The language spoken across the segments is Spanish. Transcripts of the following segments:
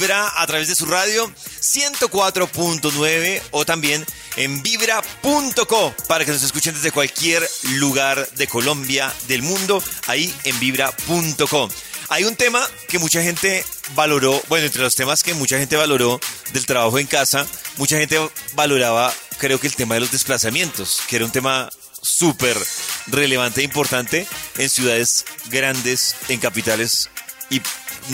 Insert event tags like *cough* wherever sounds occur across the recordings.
Vibra a través de su radio 104.9 o también en vibra.co para que nos escuchen desde cualquier lugar de Colombia, del mundo, ahí en vibra.co. Hay un tema que mucha gente valoró, bueno, entre los temas que mucha gente valoró del trabajo en casa, mucha gente valoraba, creo que el tema de los desplazamientos, que era un tema súper relevante e importante en ciudades grandes, en capitales y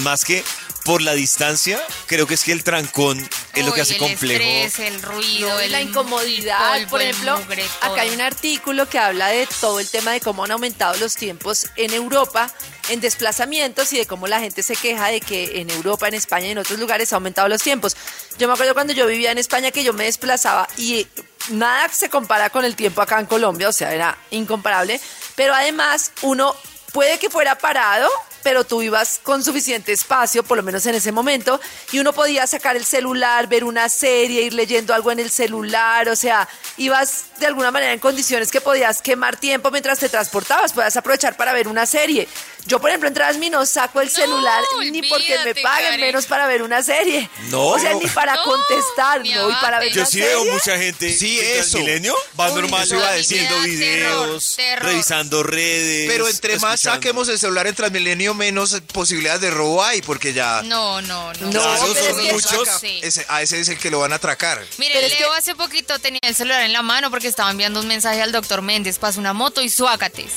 más que por la distancia, creo que es que el trancón es lo que hace el complejo. estrés, el ruido, No, el la incomodidad, polvo, por ejemplo, mugre, acá hay un artículo que habla de todo el tema de cómo han aumentado los tiempos en Europa en desplazamientos y de cómo la gente se queja de que en Europa, en España y en otros lugares ha aumentado los tiempos. Yo me acuerdo cuando yo vivía en España que yo me desplazaba y nada se compara con el tiempo acá en Colombia, o sea, era incomparable, pero además uno puede que fuera parado, pero tú ibas con suficiente espacio, por lo menos en ese momento, y uno podía sacar el celular, ver una serie, ir leyendo algo en el celular, o sea, ibas de alguna manera en condiciones que podías quemar tiempo mientras te transportabas, podías aprovechar para ver una serie. Yo, por ejemplo, en Transmi no saco el No, celular ni porque me paguen, Karen. menos para ver una serie. No. O sea, ni para No, contestar, ¿no? Y para ver. Yo una sí serie. veo mucha gente Sí, eso. Milenio va Uy, normal eso iba a decir. haciendo terror, videos, terror. revisando redes. Pero entre más saquemos el celular en Transmilenio, menos posibilidades de robo hay, porque ya... No, no, no. No, Claro, pero son es que- muchos. Sí. Ese- a ese es el que lo van a atracar. Mire, Pero es Leo que- hace poquito tenía el celular en la mano porque estaba enviando un mensaje al doctor Méndez, pasó una moto y suácates.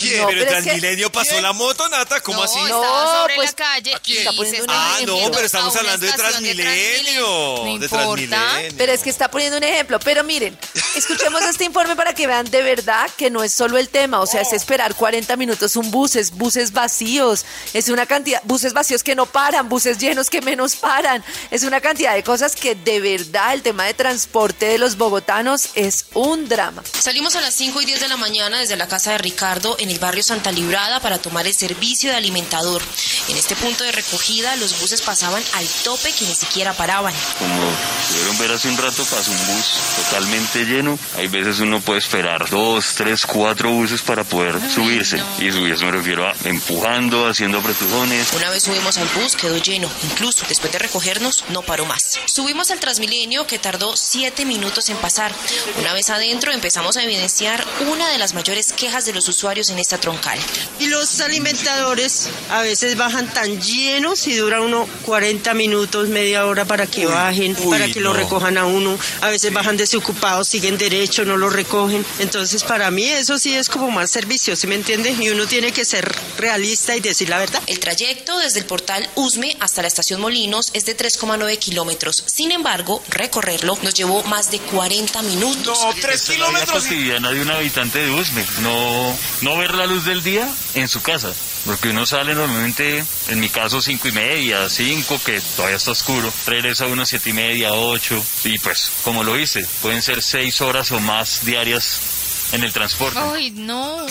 ¿Quién? No, pero pero es que- Transmilenio pasó la moto, Nata, ¿cómo no, así? No, sobre pues, la calle ¿a quién? y Está poniendo un Ah, ejemplo. no, pero estamos hablando de Transmilenio. No de importa. Transmilenio. Pero es que está poniendo un ejemplo. Pero miren, escuchemos este informe para que vean de verdad que no es solo el tema. O sea, es esperar 40 minutos un bus, es buses vacíos, es una cantidad, buses vacíos que no paran, buses llenos que menos paran. Es una cantidad de cosas que de verdad el tema de transporte de los bogotanos es un drama. Salimos a las 5 y 10 de la mañana desde la casa de Ricardo en el barrio Santa Librada para tomar el servicio de alimentador. En este punto de recogida los buses pasaban al tope que ni siquiera paraban. Como pudieron ver hace un rato, pasó un bus totalmente lleno. Hay veces uno puede esperar dos, tres, cuatro buses para poder subirse. Y subirse me refiero a empujando, haciendo apretujones. Una vez subimos al bus quedó lleno, incluso después de recogernos no paró más. Subimos al Transmilenio que tardó 7 minutos en pasar. Una vez adentro empezamos a evidenciar una de las mayores quejas de los usuarios en esta troncal. Y los alimentadores a veces bajan tan llenos y dura uno 40 minutos, media hora para que bajen, uy, para que lo no. recojan a uno. A veces bajan desocupados, siguen derecho, no lo recogen. Entonces para mí eso sí es como más servicio, ¿sí me entiende? Y uno tiene que ser realista y decir la verdad. El trayecto desde el portal Usme hasta la estación Molinos es de 3,9 kilómetros. Sin embargo, recorrerlo nos llevó más de 40 minutos. No, tres Esta es la vida kilómetros. y- cotidiana de un habitante de Usme. No, no ver la luz del día en su casa. Porque uno sale normalmente, en mi caso, cinco y media, cinco, que todavía está oscuro. Regresa uno siete y media, ocho. Y pues, como lo hice, pueden ser seis horas o más diarias en el transporte. Ay, no.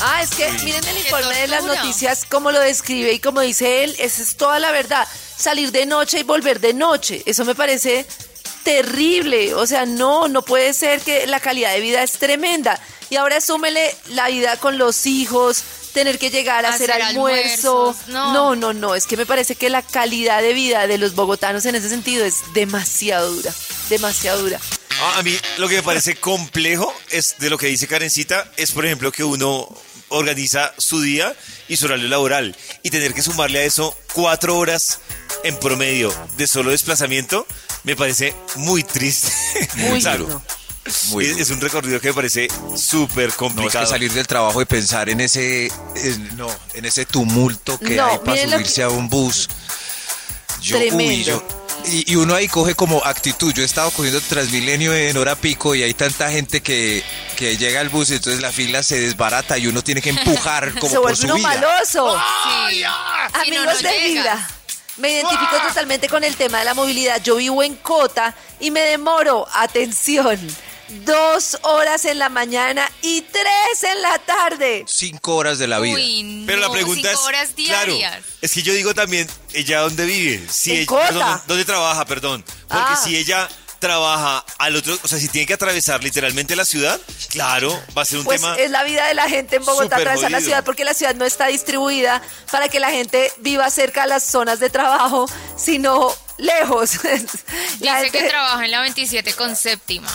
Ah, es que miren el informe de las noticias, como lo describe y como dice él, esa es toda la verdad. Salir de noche y volver de noche, eso me parece terrible. O sea, no, no puede ser que la calidad de vida es tremenda. Y ahora súmele la vida con los hijos, tener que llegar a hacer, Hacer almuerzo. no. no, no, no, es que me parece que la calidad de vida de los bogotanos en ese sentido es demasiado dura, demasiado dura. Ah, a mí lo que me parece complejo es de lo que dice Karencita, es por ejemplo que uno organiza su día y su horario laboral y tener que sumarle a eso cuatro horas en promedio de solo desplazamiento me parece muy triste. Muy *laughs* Claro, duro. Muy es, un recorrido que me parece súper No, es complicado. que salir del trabajo y pensar en ese, en- no, en ese tumulto que No, hay para subirse que- a un bus. Yo, uy, Tremendo. yo- y, y uno ahí coge como actitud. Yo he estado cogiendo Transmilenio en hora pico y hay tanta gente que, que llega al bus y entonces la fila se desbarata y uno tiene que empujar *laughs* como Se por vuelve su uno vida. maloso. Sí. Si no, Amigos no de. Vibra, me identifico totalmente con el tema de la movilidad. Yo vivo en Cota y me demoro, atención, dos horas en la mañana y tres en la tarde. Cinco horas de la vida. Uy, no, Pero la pregunta cinco es, horas claro, diarias. es que yo digo también, ella dónde vive, si En ella, Cota. perdón, dónde trabaja, perdón, porque Ah. si ella trabaja al otro, o sea, si tiene que atravesar literalmente la ciudad, claro, va a ser un Pues tema. es la vida de la gente en Bogotá, atravesar la ciudad, porque la ciudad no está distribuida para que la gente viva cerca de las zonas de trabajo, sino lejos. *laughs* La Dice que trabaja en la 27 con séptima.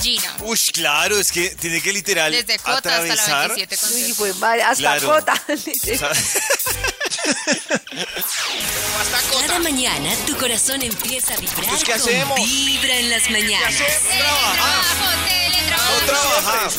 Gina. Uy, claro, es que tiene que literal Desde Cota hasta la atravesar. 27 con Uy, madre, hasta Claro. Sea, *laughs* Cada mañana tu corazón empieza a vibrar Entonces, ¿qué con hacemos? Vibra en las mañanas. Teletrabajo, teletrabajo. no trabajar.